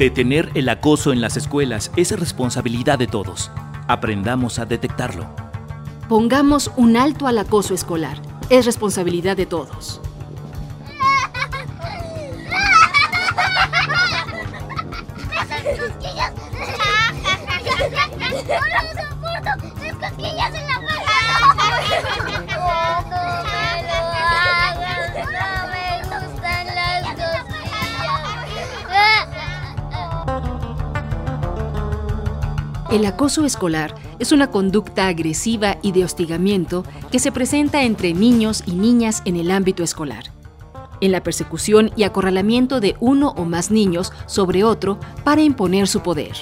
Detener el acoso en las escuelas es responsabilidad de todos. Aprendamos a detectarlo. Pongamos un alto al acoso escolar. Es responsabilidad de todos. El acoso escolar es una conducta agresiva y de hostigamiento que se presenta entre niños y niñas en el ámbito escolar. En la persecución y acorralamiento de uno o más niños sobre otro para imponer su poder.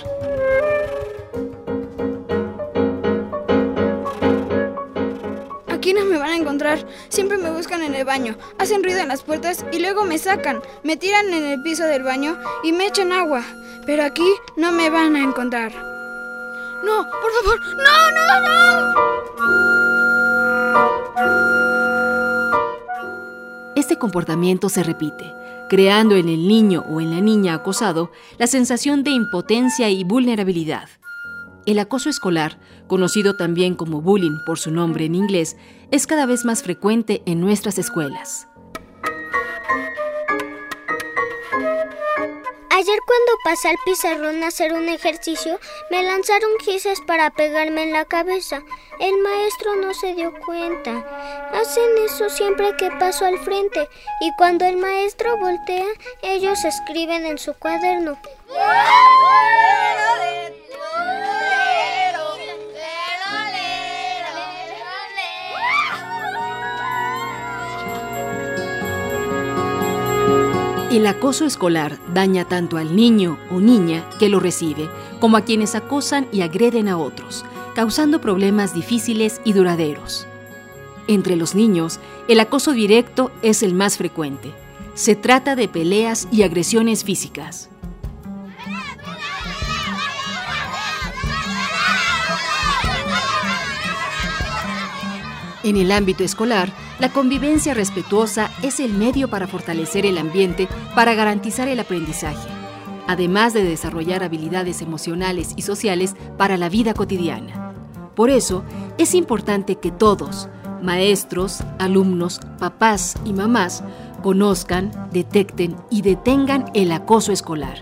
Aquí no me van a encontrar. Siempre me buscan en el baño, hacen ruido en las puertas y luego me sacan, me tiran en el piso del baño y me echan agua. Pero aquí no me van a encontrar. No, por favor, no, no, no. Este comportamiento se repite, creando en el niño o en la niña acosado la sensación de impotencia y vulnerabilidad. El acoso escolar, conocido también como bullying por su nombre en inglés, es cada vez más frecuente en nuestras escuelas. Cuando pasé al pizarrón a hacer un ejercicio, me lanzaron gises para pegarme en la cabeza. El maestro no se dio cuenta. Hacen eso siempre que paso al frente y cuando el maestro voltea, ellos escriben en su cuaderno. El acoso escolar daña tanto al niño o niña que lo recibe como a quienes acosan y agreden a otros, causando problemas difíciles y duraderos. Entre los niños, el acoso directo es el más frecuente. Se trata de peleas y agresiones físicas. En el ámbito escolar, la convivencia respetuosa es el medio para fortalecer el ambiente para garantizar el aprendizaje, además de desarrollar habilidades emocionales y sociales para la vida cotidiana. Por eso, es importante que todos, maestros, alumnos, papás y mamás, conozcan, detecten y detengan el acoso escolar.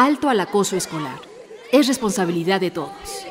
Alto al acoso escolar. Es responsabilidad de todos.